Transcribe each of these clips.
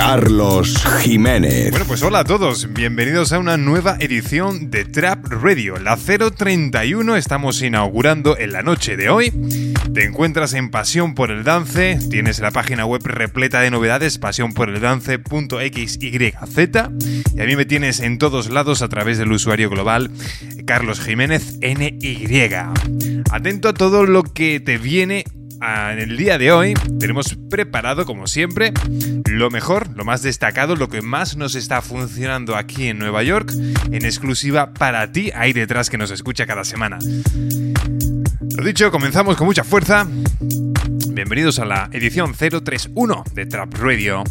Carlos Jiménez. Bueno, pues hola a todos, bienvenidos a una nueva edición de Trap Radio, la 031. Estamos inaugurando en la noche de hoy. Te encuentras en Pasión por el Dance, tienes la página web repleta de novedades, pasiónporeldance.xyz, y a mí me tienes en todos lados a través del usuario global Carlos Jiménez NY. Atento a todo lo que te viene en el día de hoy tenemos preparado, como siempre, lo mejor, lo más destacado, lo que más nos está funcionando aquí en Nueva York, en exclusiva para ti, ahí detrás que nos escucha cada semana. Lo dicho, comenzamos con mucha fuerza. Bienvenidos a la edición 031 de Trap Radio.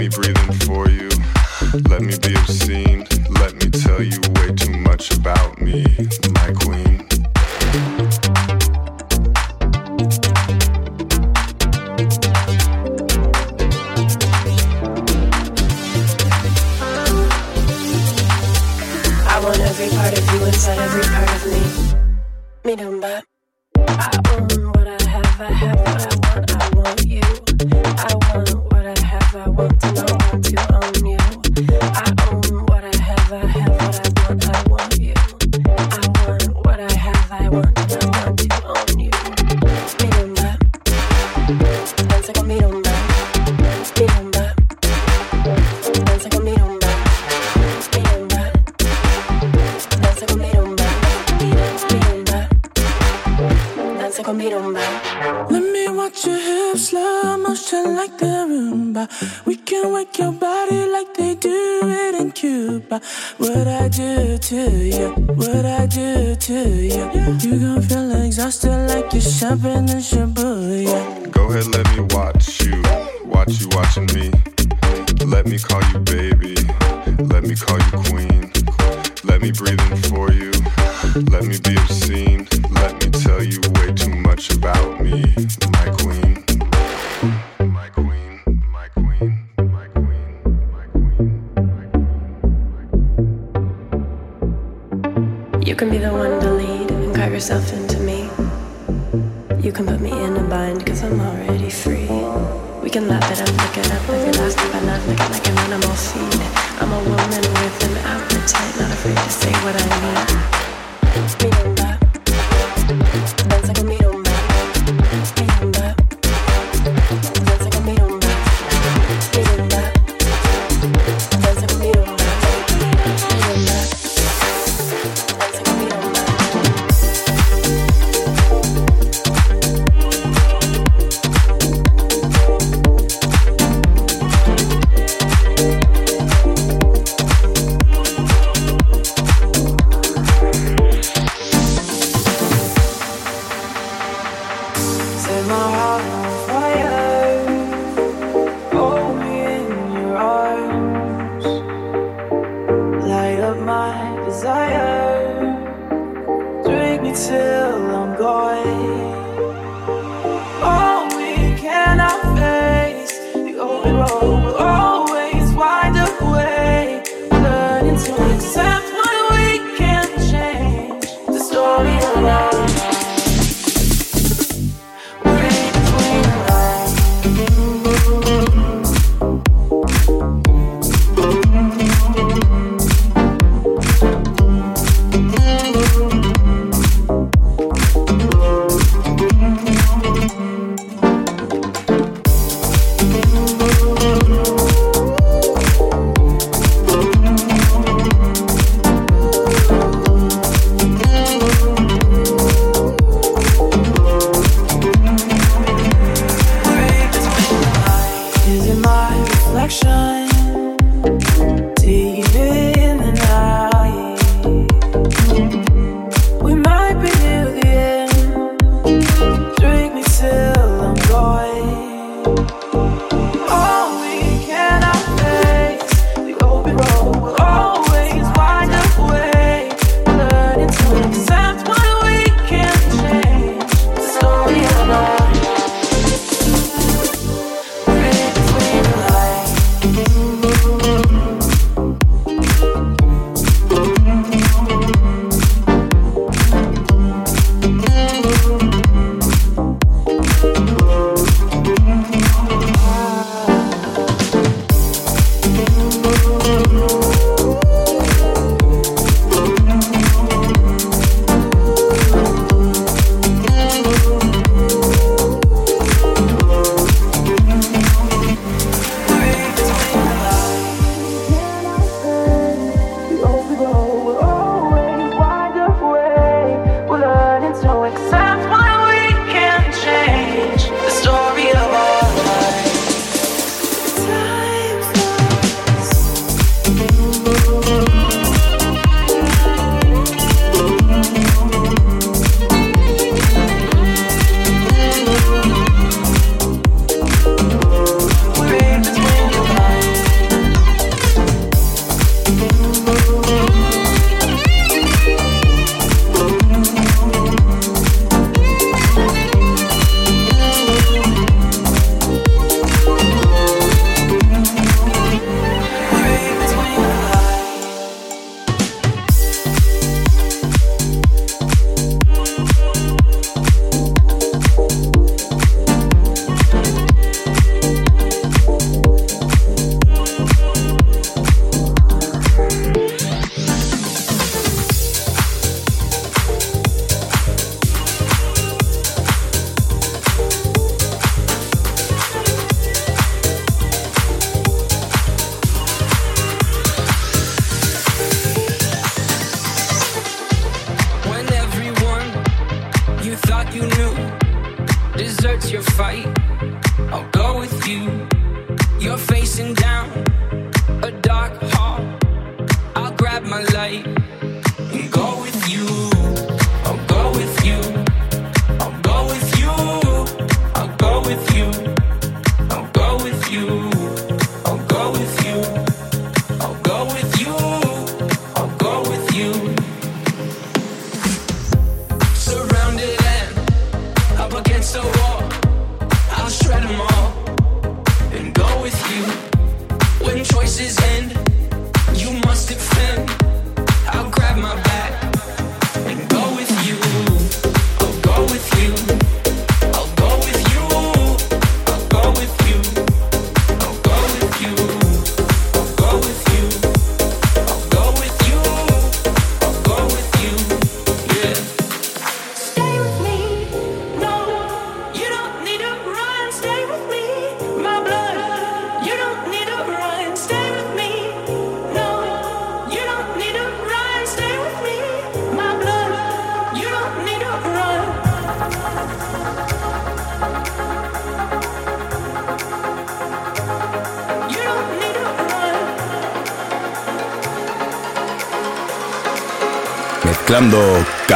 me breathe in for you. Let me be obscene. Let me tell you way too much about me, my queen. I want every part of you inside every part of me. Me dumba.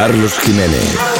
Carlos Jiménez.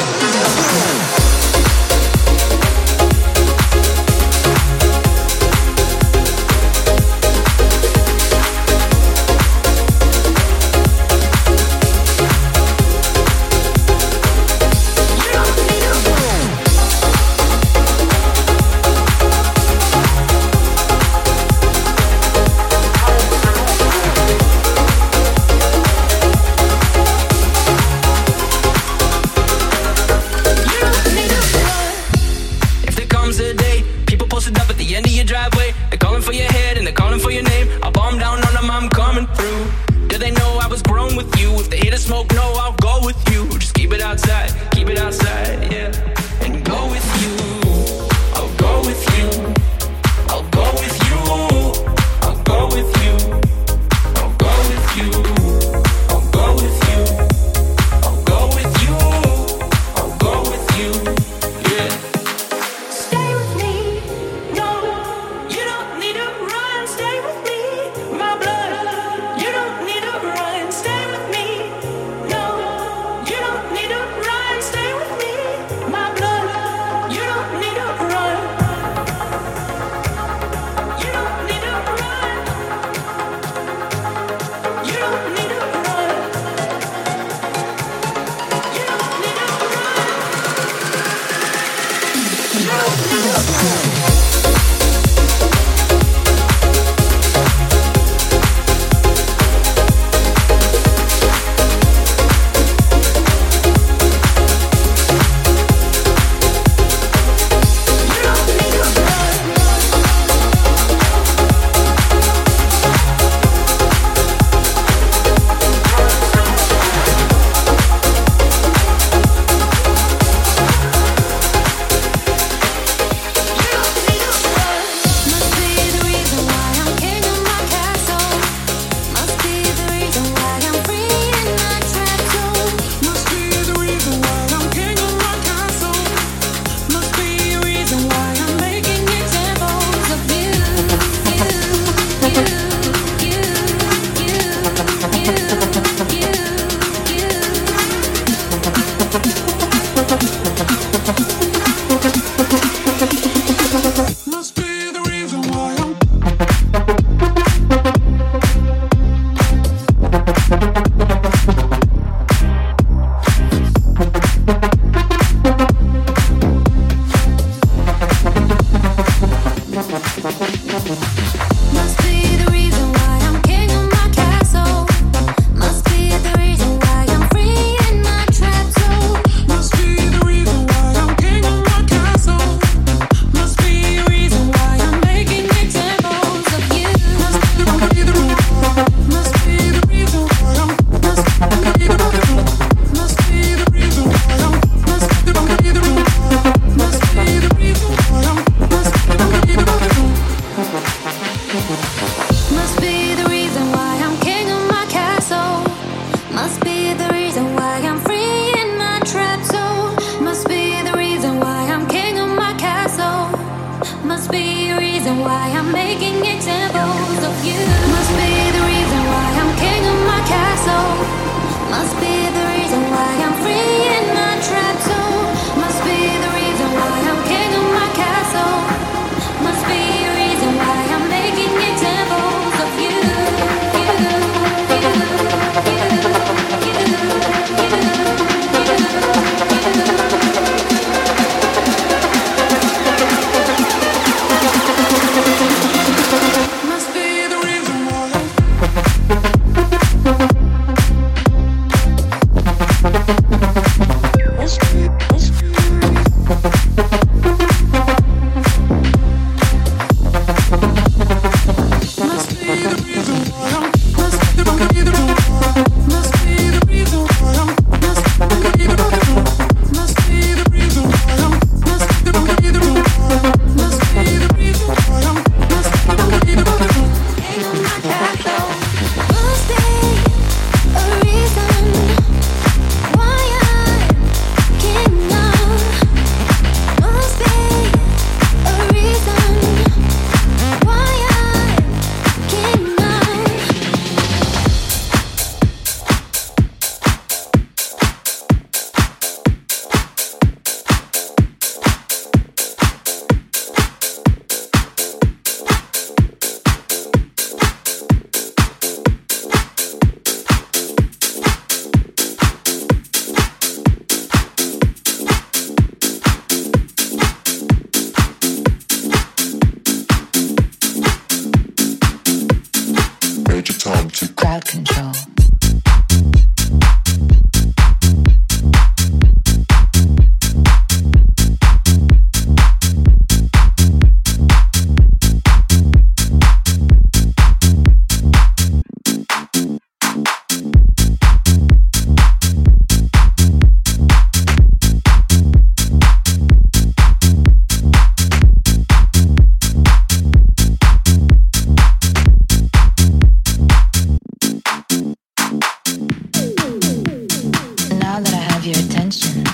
your attention.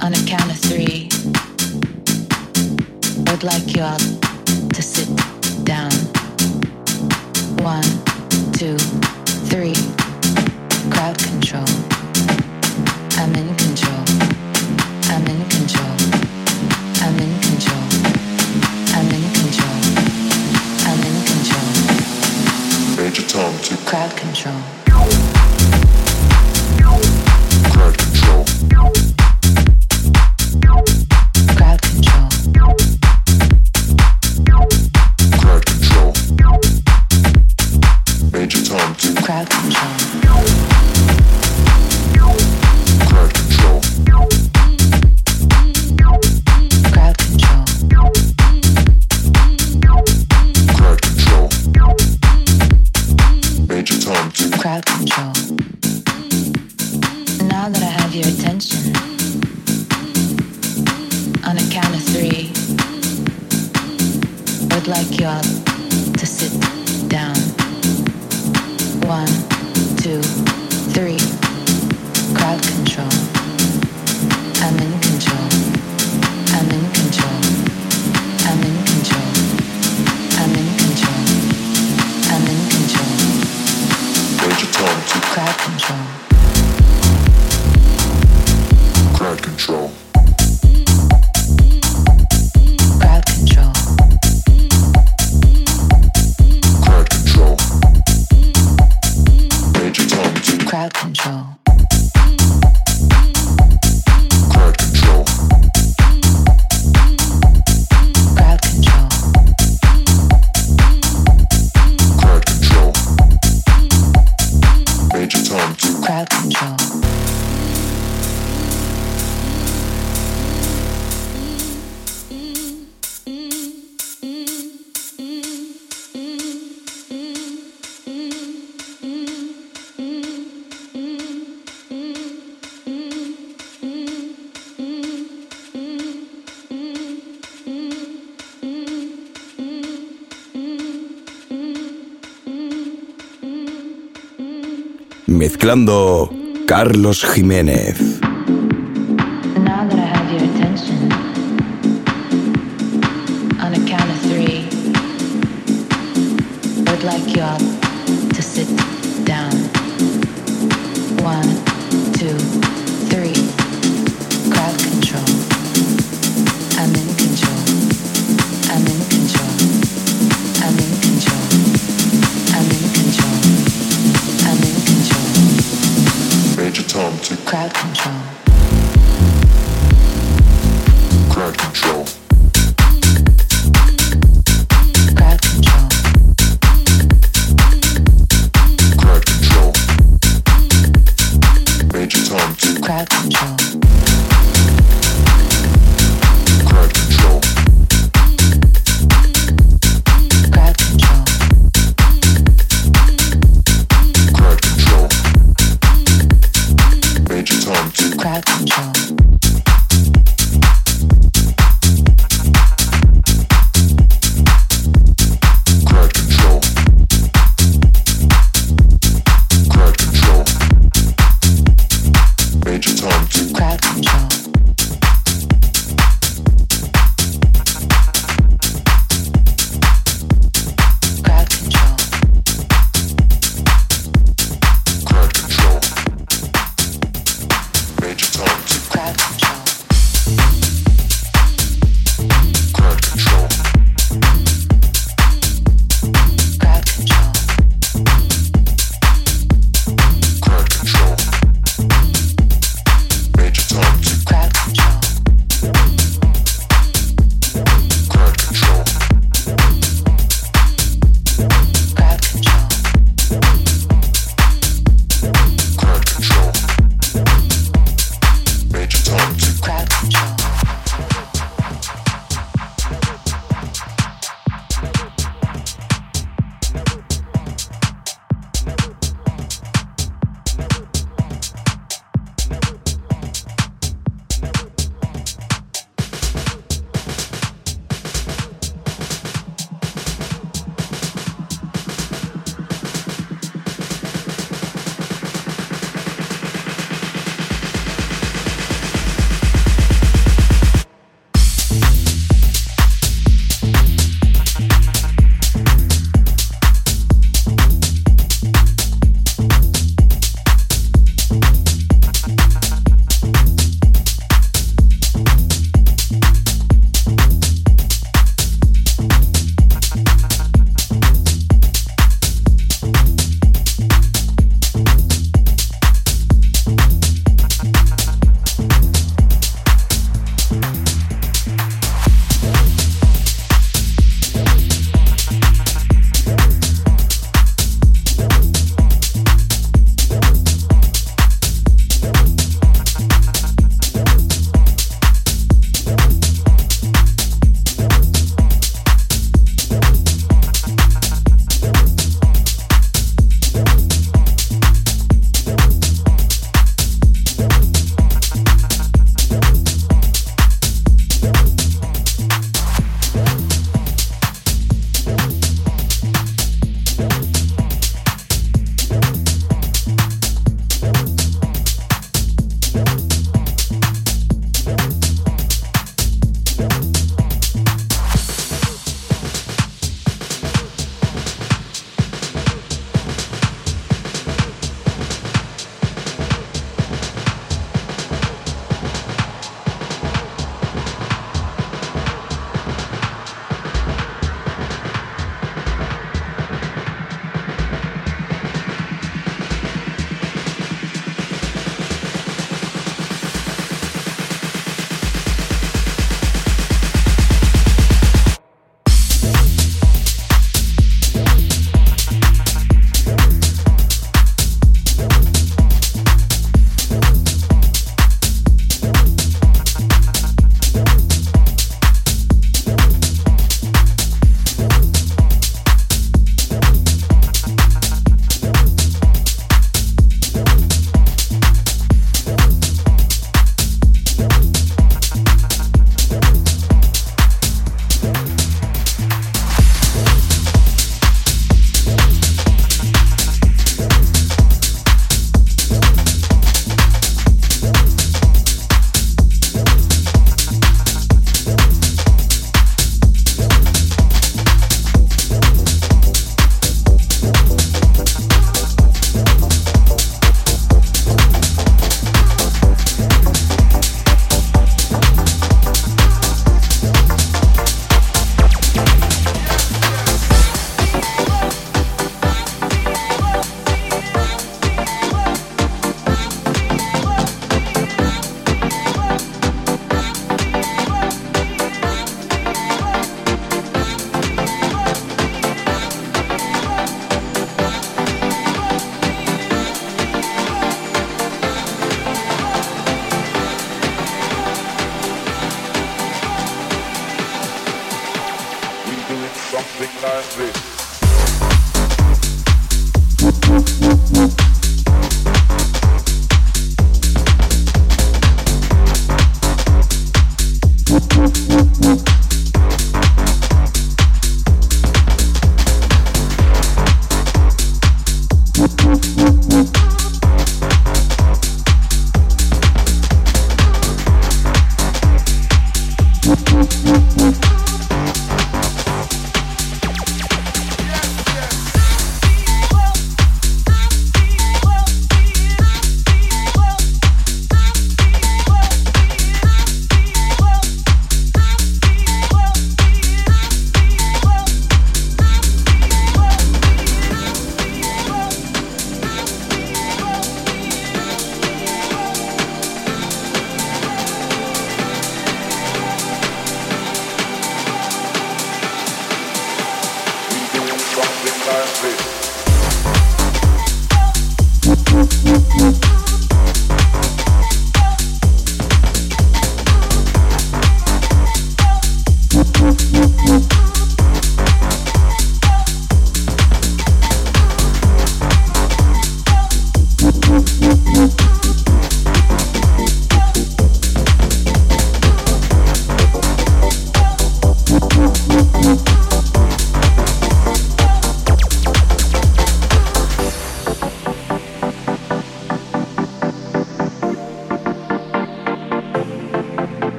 On a count of three, I would like you all to sit down. One, two, three. Crowd control. mezclando Carlos Jiménez.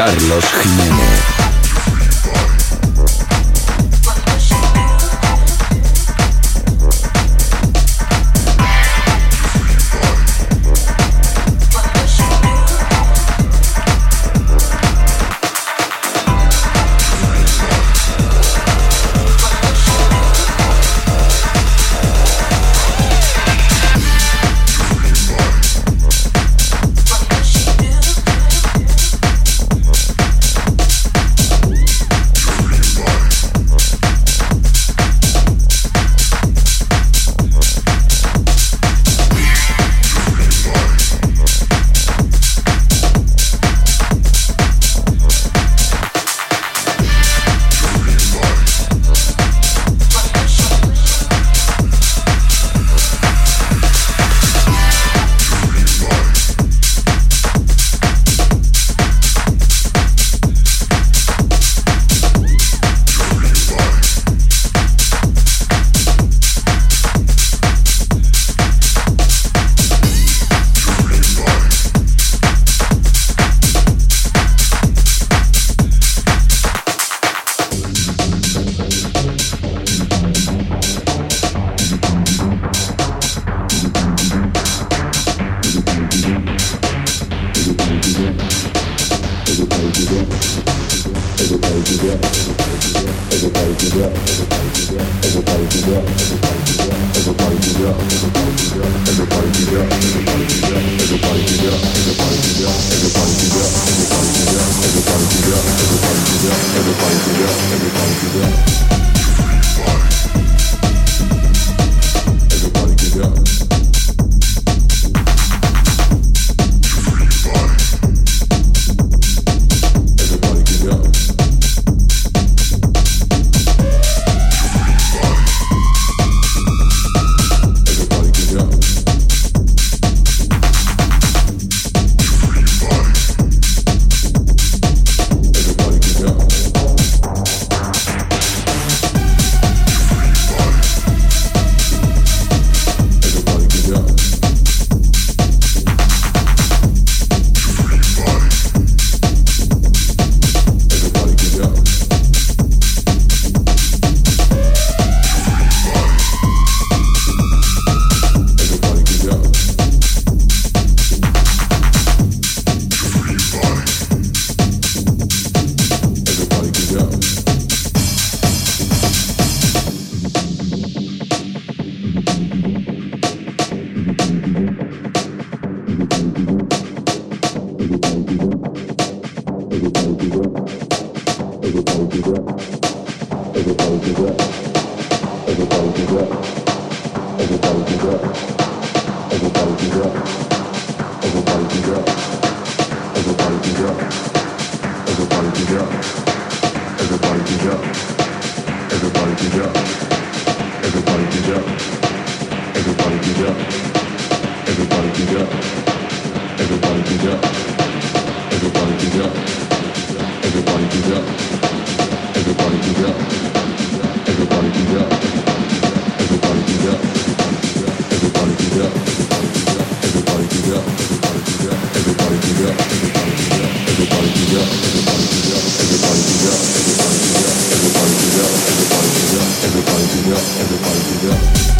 Carlos Jiménez. everybody do that, everybody do that.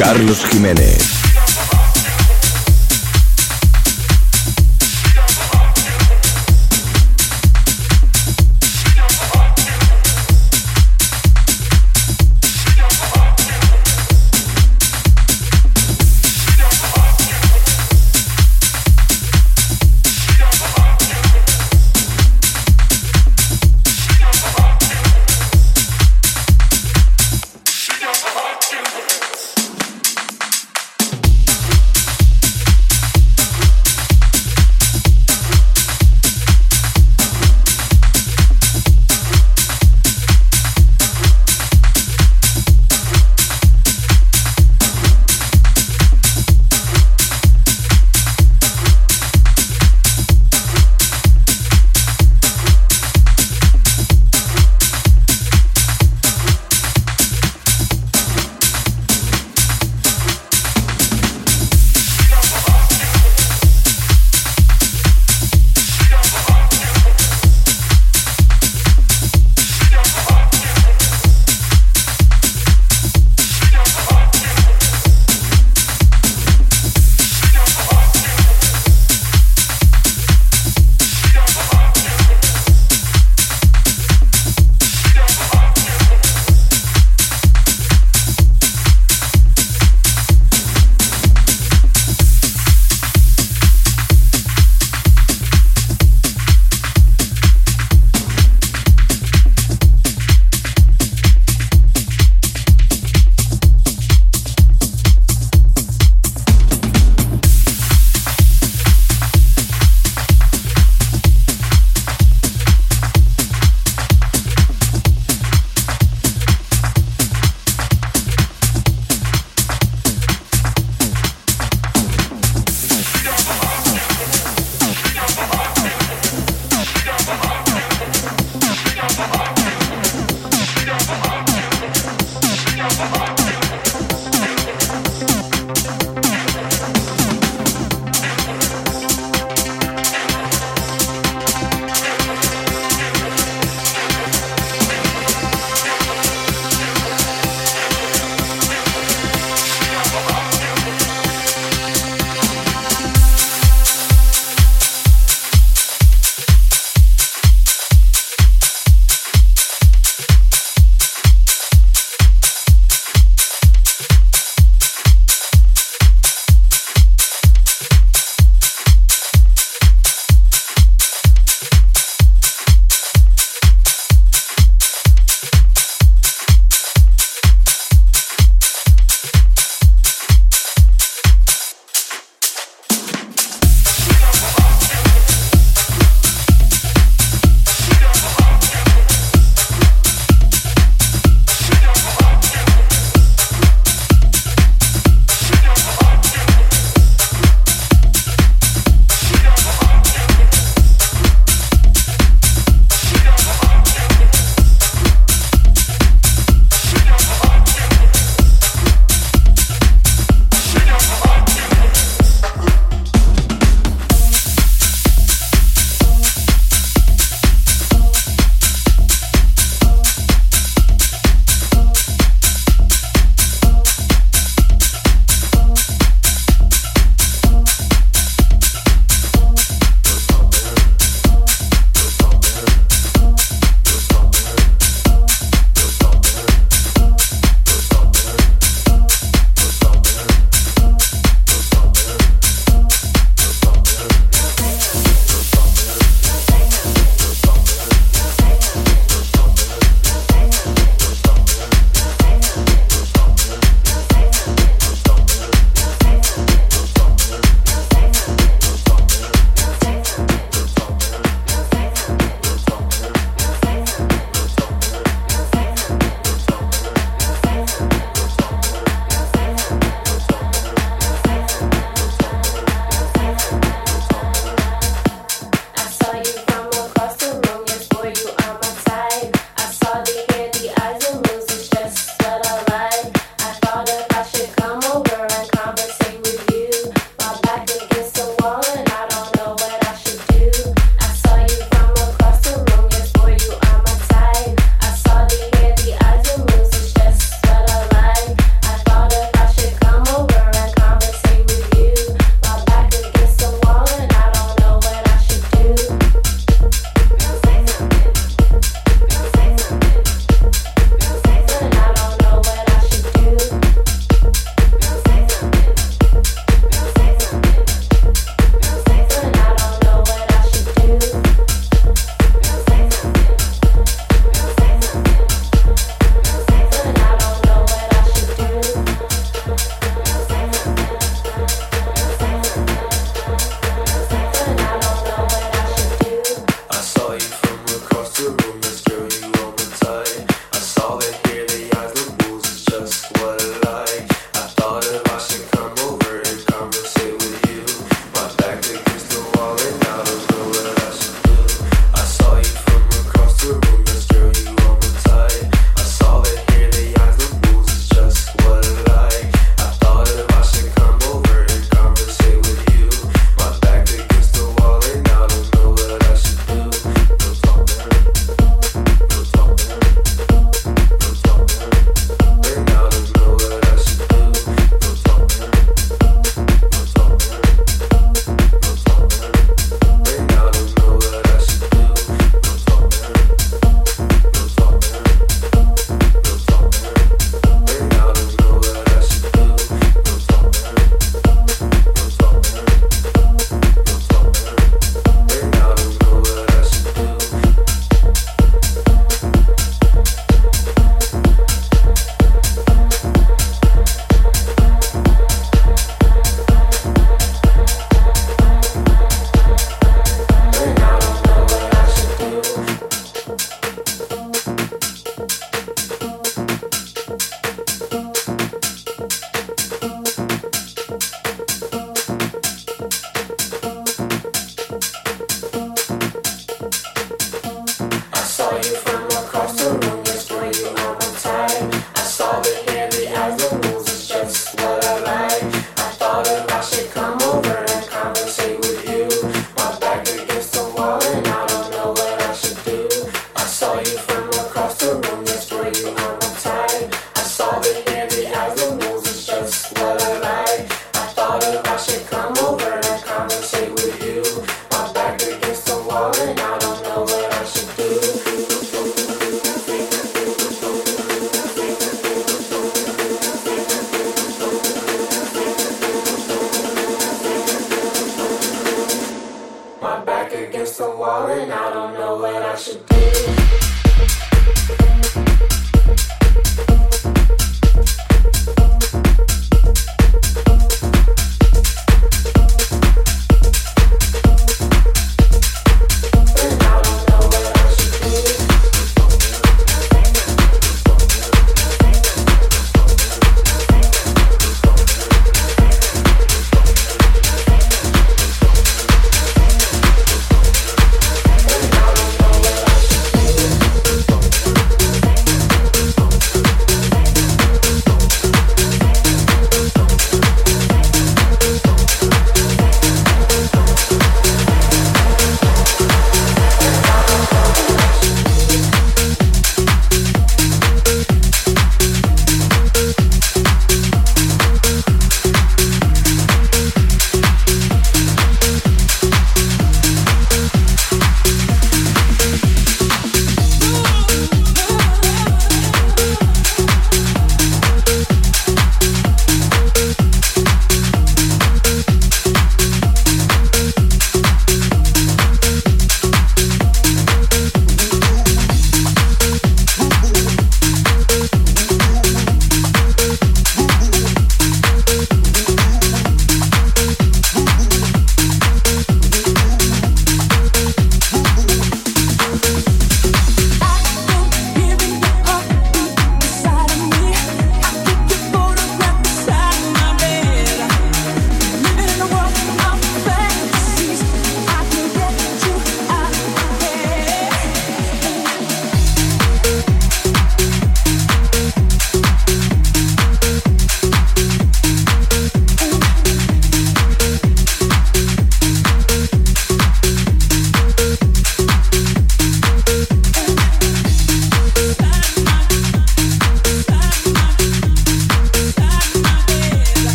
Carlos Jiménez.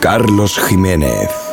Carlos Jiménez.